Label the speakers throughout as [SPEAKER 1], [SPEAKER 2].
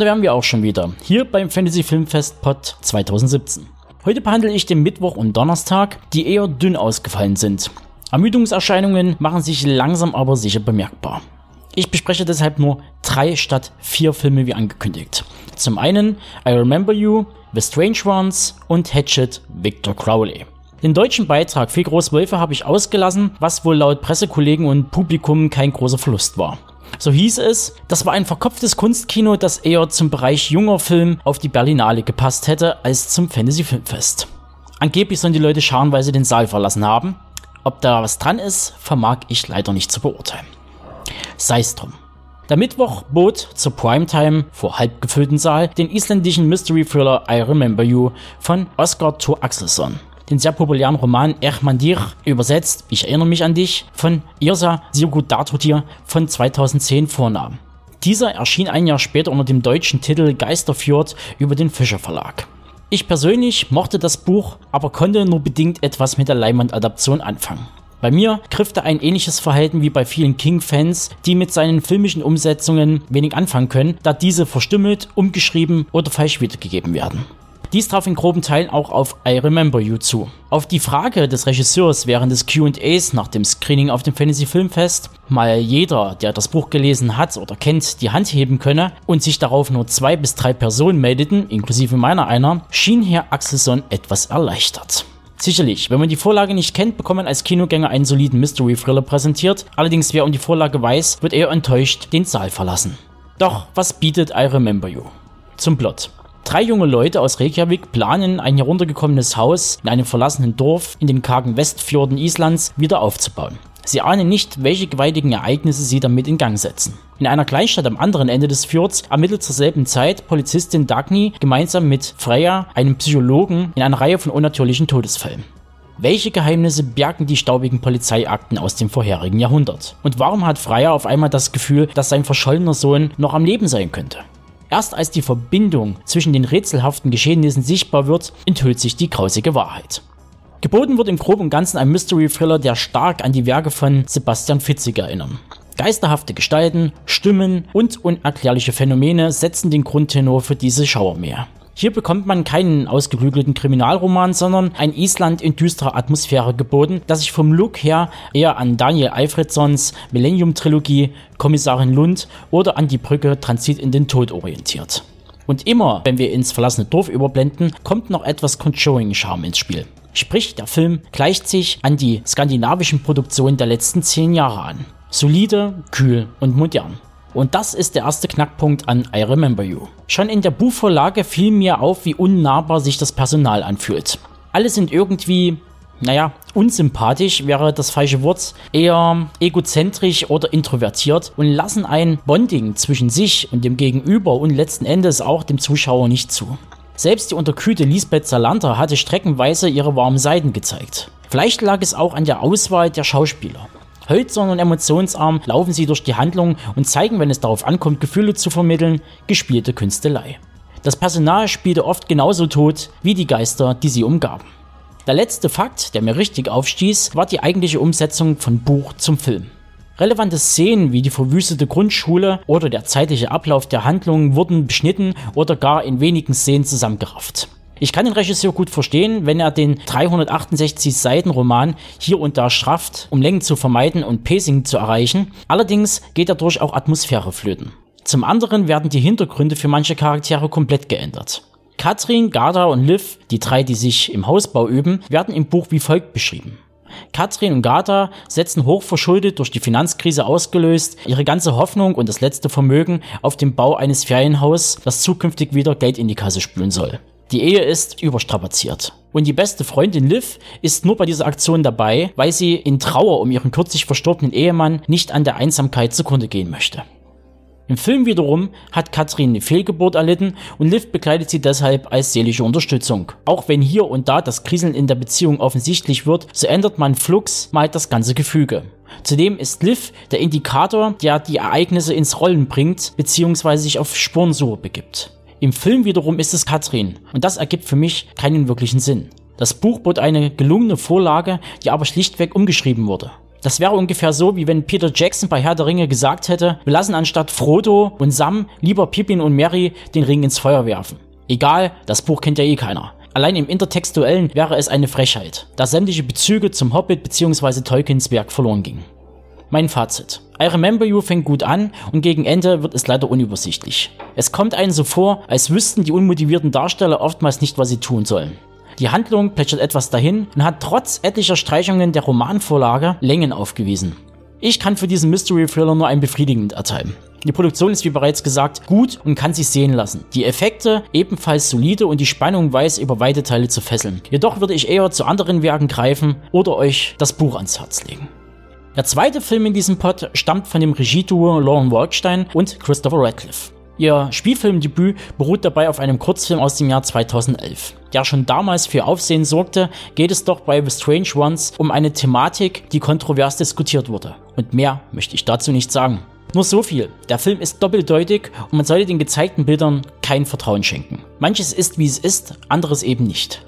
[SPEAKER 1] Und da wären wir auch schon wieder, hier beim Fantasy Filmfest Pod 2017. Heute behandle ich den Mittwoch und Donnerstag, die eher dünn ausgefallen sind. Ermüdungserscheinungen machen sich langsam aber sicher bemerkbar. Ich bespreche deshalb nur drei statt vier Filme wie angekündigt. Zum einen I Remember You, The Strange Ones und Hatchet Victor Crowley. Den deutschen Beitrag für Großwölfe habe ich ausgelassen, was wohl laut Pressekollegen und Publikum kein großer Verlust war. So hieß es, das war ein verkopftes Kunstkino, das eher zum Bereich junger Film auf die Berlinale gepasst hätte als zum Fantasy Filmfest. Angeblich sollen die Leute scharenweise den Saal verlassen haben. Ob da was dran ist, vermag ich leider nicht zu beurteilen. Sei's drum. Der Mittwoch bot zur Primetime vor halb gefüllten Saal den isländischen Mystery Thriller I Remember You von Oscar Thor Axelsson den sehr populären Roman Ermandir übersetzt, ich erinnere mich an dich, von Irsa Sigurdartotir von 2010 vornahm. Dieser erschien ein Jahr später unter dem deutschen Titel Geisterfjord über den Fischer Verlag. Ich persönlich mochte das Buch, aber konnte nur bedingt etwas mit der Leinwandadaption anfangen. Bei mir griff da ein ähnliches Verhalten wie bei vielen King-Fans, die mit seinen filmischen Umsetzungen wenig anfangen können, da diese verstümmelt, umgeschrieben oder falsch wiedergegeben werden. Dies traf in groben Teilen auch auf I Remember You zu. Auf die Frage des Regisseurs während des QAs nach dem Screening auf dem Fantasy Filmfest, mal jeder, der das Buch gelesen hat oder kennt, die Hand heben könne und sich darauf nur zwei bis drei Personen meldeten, inklusive meiner einer, schien Herr Axelson etwas erleichtert. Sicherlich, wenn man die Vorlage nicht kennt, bekommt man als Kinogänger einen soliden Mystery-Thriller präsentiert. Allerdings, wer um die Vorlage weiß, wird eher enttäuscht den Saal verlassen. Doch, was bietet I Remember You? Zum Plot. Drei junge Leute aus Reykjavik planen, ein heruntergekommenes Haus in einem verlassenen Dorf in den kargen Westfjorden Islands wieder aufzubauen. Sie ahnen nicht, welche gewaltigen Ereignisse sie damit in Gang setzen. In einer Kleinstadt am anderen Ende des Fjords ermittelt zur selben Zeit Polizistin Dagny gemeinsam mit Freya, einem Psychologen, in einer Reihe von unnatürlichen Todesfällen. Welche Geheimnisse bergen die staubigen Polizeiakten aus dem vorherigen Jahrhundert? Und warum hat Freya auf einmal das Gefühl, dass sein verschollener Sohn noch am Leben sein könnte? Erst als die Verbindung zwischen den rätselhaften Geschehnissen sichtbar wird, enthüllt sich die grausige Wahrheit. Geboten wird im Groben und Ganzen ein Mystery-Thriller, der stark an die Werke von Sebastian Fitzig erinnern. Geisterhafte Gestalten, Stimmen und unerklärliche Phänomene setzen den Grundtenor für diese Schauermeer. Hier bekommt man keinen ausgeklügelten Kriminalroman, sondern ein Island in düsterer Atmosphäre geboten, das sich vom Look her eher an Daniel Alfredsons Millennium-Trilogie, Kommissarin Lund oder an die Brücke Transit in den Tod orientiert. Und immer, wenn wir ins verlassene Dorf überblenden, kommt noch etwas Conjuring-Charme ins Spiel. Sprich, der Film gleicht sich an die skandinavischen Produktionen der letzten zehn Jahre an. Solide, kühl und modern. Und das ist der erste Knackpunkt an I Remember You. Schon in der Buchvorlage fiel mir auf, wie unnahbar sich das Personal anfühlt. Alle sind irgendwie, naja, unsympathisch wäre das falsche Wort, eher egozentrisch oder introvertiert und lassen ein Bonding zwischen sich und dem Gegenüber und letzten Endes auch dem Zuschauer nicht zu. Selbst die unterkühlte Lisbeth Salander hatte streckenweise ihre warmen Seiten gezeigt. Vielleicht lag es auch an der Auswahl der Schauspieler. Hölzern und emotionsarm laufen sie durch die Handlung und zeigen, wenn es darauf ankommt, Gefühle zu vermitteln, gespielte Künstelei. Das Personal spielte oft genauso tot wie die Geister, die sie umgaben. Der letzte Fakt, der mir richtig aufstieß, war die eigentliche Umsetzung von Buch zum Film. Relevante Szenen wie die verwüstete Grundschule oder der zeitliche Ablauf der Handlung wurden beschnitten oder gar in wenigen Szenen zusammengerafft. Ich kann den Regisseur gut verstehen, wenn er den 368 Seiten Roman hier und da strafft, um Längen zu vermeiden und Pacing zu erreichen. Allerdings geht dadurch auch Atmosphäre flöten. Zum anderen werden die Hintergründe für manche Charaktere komplett geändert. Katrin, Garda und Liv, die drei, die sich im Hausbau üben, werden im Buch wie folgt beschrieben. Katrin und Garda setzen hochverschuldet durch die Finanzkrise ausgelöst ihre ganze Hoffnung und das letzte Vermögen auf den Bau eines Ferienhauses, das zukünftig wieder Geld in die Kasse spülen soll. Die Ehe ist überstrapaziert. Und die beste Freundin Liv ist nur bei dieser Aktion dabei, weil sie in Trauer um ihren kürzlich verstorbenen Ehemann nicht an der Einsamkeit zugrunde gehen möchte. Im Film wiederum hat Katrin eine Fehlgeburt erlitten und Liv begleitet sie deshalb als seelische Unterstützung. Auch wenn hier und da das Kriseln in der Beziehung offensichtlich wird, so ändert man flugs mal das ganze Gefüge. Zudem ist Liv der Indikator, der die Ereignisse ins Rollen bringt bzw. sich auf Spurensuche begibt. Im Film wiederum ist es Katrin und das ergibt für mich keinen wirklichen Sinn. Das Buch bot eine gelungene Vorlage, die aber schlichtweg umgeschrieben wurde. Das wäre ungefähr so, wie wenn Peter Jackson bei Herr der Ringe gesagt hätte, wir lassen anstatt Frodo und Sam lieber Pippin und Mary den Ring ins Feuer werfen. Egal, das Buch kennt ja eh keiner. Allein im Intertextuellen wäre es eine Frechheit, da sämtliche Bezüge zum Hobbit bzw. Tolkiens Werk verloren gingen. Mein Fazit. I Remember You fängt gut an und gegen Ende wird es leider unübersichtlich. Es kommt einem so vor, als wüssten die unmotivierten Darsteller oftmals nicht, was sie tun sollen. Die Handlung plätschert etwas dahin und hat trotz etlicher Streichungen der Romanvorlage Längen aufgewiesen. Ich kann für diesen Mystery Thriller nur ein befriedigend erteilen. Die Produktion ist wie bereits gesagt gut und kann sich sehen lassen. Die Effekte ebenfalls solide und die Spannung weiß über weite Teile zu fesseln. Jedoch würde ich eher zu anderen Werken greifen oder euch das Buch ans Herz legen. Der zweite Film in diesem Pod stammt von dem Regieduo Lauren Walkstein und Christopher Radcliffe. Ihr Spielfilmdebüt beruht dabei auf einem Kurzfilm aus dem Jahr 2011. Der schon damals für Aufsehen sorgte, geht es doch bei The Strange Ones um eine Thematik, die kontrovers diskutiert wurde. Und mehr möchte ich dazu nicht sagen. Nur so viel. Der Film ist doppeldeutig und man sollte den gezeigten Bildern kein Vertrauen schenken. Manches ist wie es ist, anderes eben nicht.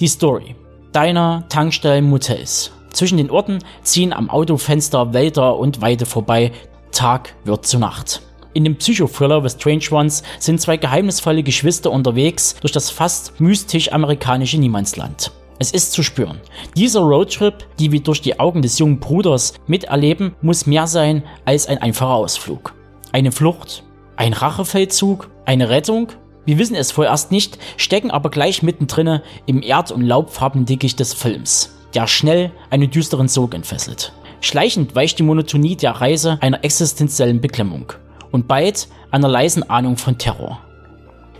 [SPEAKER 1] Die Story. Deiner Tankstellen Motels. Zwischen den Orten ziehen am Autofenster Wälder und Weide vorbei. Tag wird zu Nacht. In dem Psychothriller The Strange Ones sind zwei geheimnisvolle Geschwister unterwegs durch das fast mystisch amerikanische Niemandsland. Es ist zu spüren. Dieser Roadtrip, die wir durch die Augen des jungen Bruders miterleben, muss mehr sein als ein einfacher Ausflug. Eine Flucht, ein Rachefeldzug, eine Rettung? Wir wissen es vorerst nicht, stecken aber gleich mittendrin im erd- und laubfarbendickicht des Films der schnell einen düsteren Sog entfesselt. Schleichend weicht die Monotonie der Reise einer existenziellen Beklemmung und bald einer leisen Ahnung von Terror.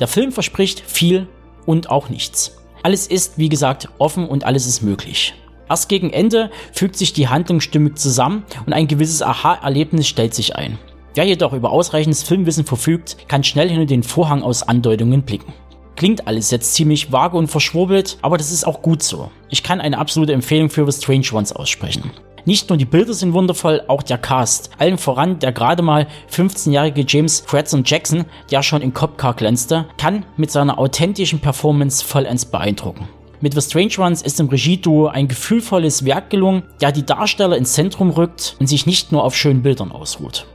[SPEAKER 1] Der Film verspricht viel und auch nichts. Alles ist, wie gesagt, offen und alles ist möglich. Erst gegen Ende fügt sich die Handlung stimmig zusammen und ein gewisses Aha-Erlebnis stellt sich ein. Wer jedoch über ausreichendes Filmwissen verfügt, kann schnell hinter den Vorhang aus Andeutungen blicken. Klingt alles jetzt ziemlich vage und verschwurbelt, aber das ist auch gut so. Ich kann eine absolute Empfehlung für The Strange Ones aussprechen. Nicht nur die Bilder sind wundervoll, auch der Cast. Allen voran der gerade mal 15-jährige James Fredson Jackson, der schon in Copcar glänzte, kann mit seiner authentischen Performance vollends beeindrucken. Mit The Strange Ones ist im Regieduo ein gefühlvolles Werk gelungen, der die Darsteller ins Zentrum rückt und sich nicht nur auf schönen Bildern ausruht.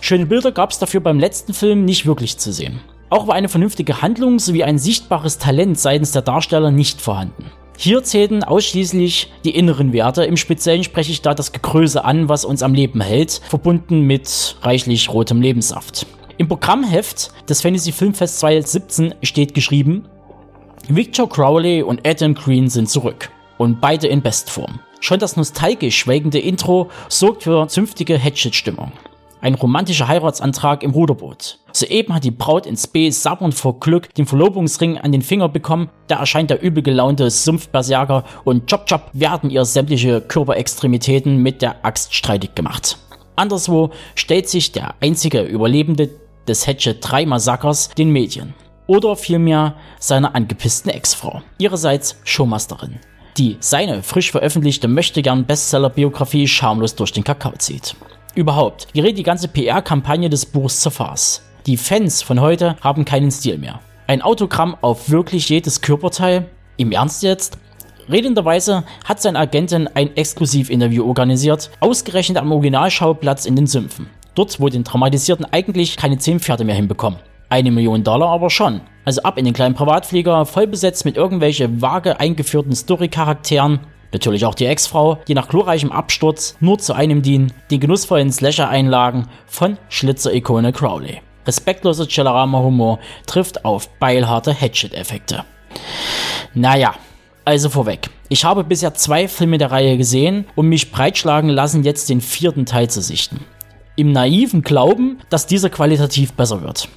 [SPEAKER 1] Schöne Bilder gab es dafür beim letzten Film nicht wirklich zu sehen. Auch war eine vernünftige Handlung sowie ein sichtbares Talent seitens der Darsteller nicht vorhanden. Hier zählten ausschließlich die inneren Werte. Im Speziellen spreche ich da das Gegröße an, was uns am Leben hält, verbunden mit reichlich rotem Lebenssaft. Im Programmheft des Fantasy Filmfest 2017 steht geschrieben, Victor Crowley und Adam Green sind zurück. Und beide in Bestform. Schon das nostalgisch schwelgende Intro sorgt für zünftige Hatchet-Stimmung. Ein romantischer Heiratsantrag im Ruderboot. Soeben hat die Braut in Spee sabbernd vor Glück den Verlobungsring an den Finger bekommen, da erscheint der übel gelaunte Sumpfberserker und chop chop werden ihr sämtliche Körperextremitäten mit der Axt streitig gemacht. Anderswo stellt sich der einzige Überlebende des Hatchet 3 Massakers den Medien. Oder vielmehr seiner angepissten Ex-Frau. Ihrerseits Showmasterin die seine frisch veröffentlichte Möchtegern Bestseller-Biografie schamlos durch den Kakao zieht. Überhaupt gerät die ganze PR-Kampagne des Buchs zur Farce. Die Fans von heute haben keinen Stil mehr. Ein Autogramm auf wirklich jedes Körperteil? Im Ernst jetzt? Redenderweise hat sein Agentin ein Exklusivinterview organisiert, ausgerechnet am Originalschauplatz in den Sümpfen. Dort, wo den Traumatisierten eigentlich keine 10 Pferde mehr hinbekommen. Eine Million Dollar aber schon. Also ab in den kleinen Privatflieger, voll besetzt mit irgendwelche vage eingeführten Story-Charakteren, Natürlich auch die Ex-Frau, die nach glorreichem Absturz nur zu einem dienen, den genussvollen Slasher-Einlagen von Schlitzer-Ikone Crowley. Respektloser Cellarama-Humor trifft auf beilharte Hatchet-Effekte. Naja, also vorweg. Ich habe bisher zwei Filme der Reihe gesehen und mich breitschlagen lassen, jetzt den vierten Teil zu sichten. Im naiven Glauben, dass dieser qualitativ besser wird.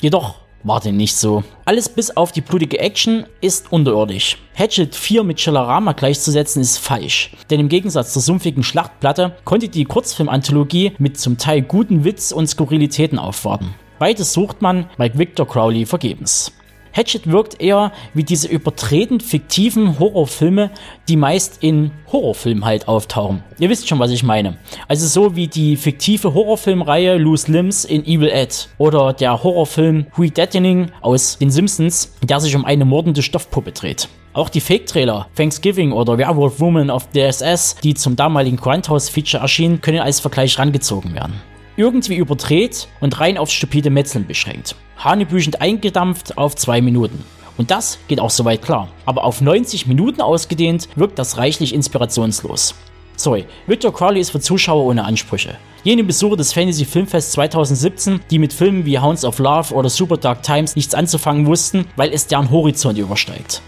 [SPEAKER 1] Jedoch war denn nicht so. Alles bis auf die blutige Action ist unterirdisch. Hatchet 4 mit Chillerama gleichzusetzen ist falsch, denn im Gegensatz zur sumpfigen Schlachtplatte konnte die Kurzfilmanthologie mit zum Teil guten Witz und Skurrilitäten aufwarten. Beides sucht man bei Victor Crowley vergebens. Hatchet wirkt eher wie diese übertretend fiktiven Horrorfilme, die meist in Horrorfilmen halt auftauchen. Ihr wisst schon, was ich meine. Also so wie die fiktive Horrorfilmreihe Loose Limbs in Evil Ed oder der Horrorfilm Hui Deadening aus den Simpsons, der sich um eine mordende Stoffpuppe dreht. Auch die Fake-Trailer Thanksgiving oder Werewolf Woman of the SS, die zum damaligen Grindhouse-Feature erschienen, können als Vergleich rangezogen werden. Irgendwie überdreht und rein aufs stupide Metzeln beschränkt. Hanebüchend eingedampft auf zwei Minuten. Und das geht auch soweit klar. Aber auf 90 Minuten ausgedehnt wirkt das reichlich inspirationslos. Sorry, Victor Crowley ist für Zuschauer ohne Ansprüche. Jene Besucher des Fantasy Filmfest 2017, die mit Filmen wie Hounds of Love oder Super Dark Times nichts anzufangen wussten, weil es deren Horizont übersteigt.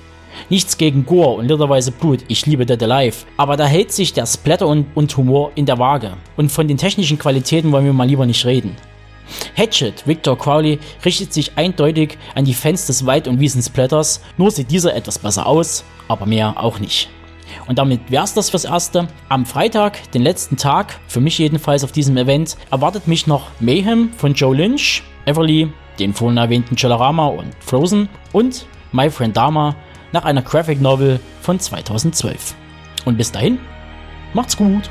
[SPEAKER 1] Nichts gegen Gore und literweise Blut, ich liebe Dead Alive, aber da hält sich der Splatter und, und Humor in der Waage. Und von den technischen Qualitäten wollen wir mal lieber nicht reden. Hatchet, Victor Crowley, richtet sich eindeutig an die Fans des Wald- und Wiesensplatters, nur sieht dieser etwas besser aus, aber mehr auch nicht. Und damit wär's das fürs Erste. Am Freitag, den letzten Tag, für mich jedenfalls auf diesem Event, erwartet mich noch Mayhem von Joe Lynch, Everly, den vorhin erwähnten Chillerama und Frozen und My Friend Dama nach einer Graphic Novel von 2012. Und bis dahin, macht's gut!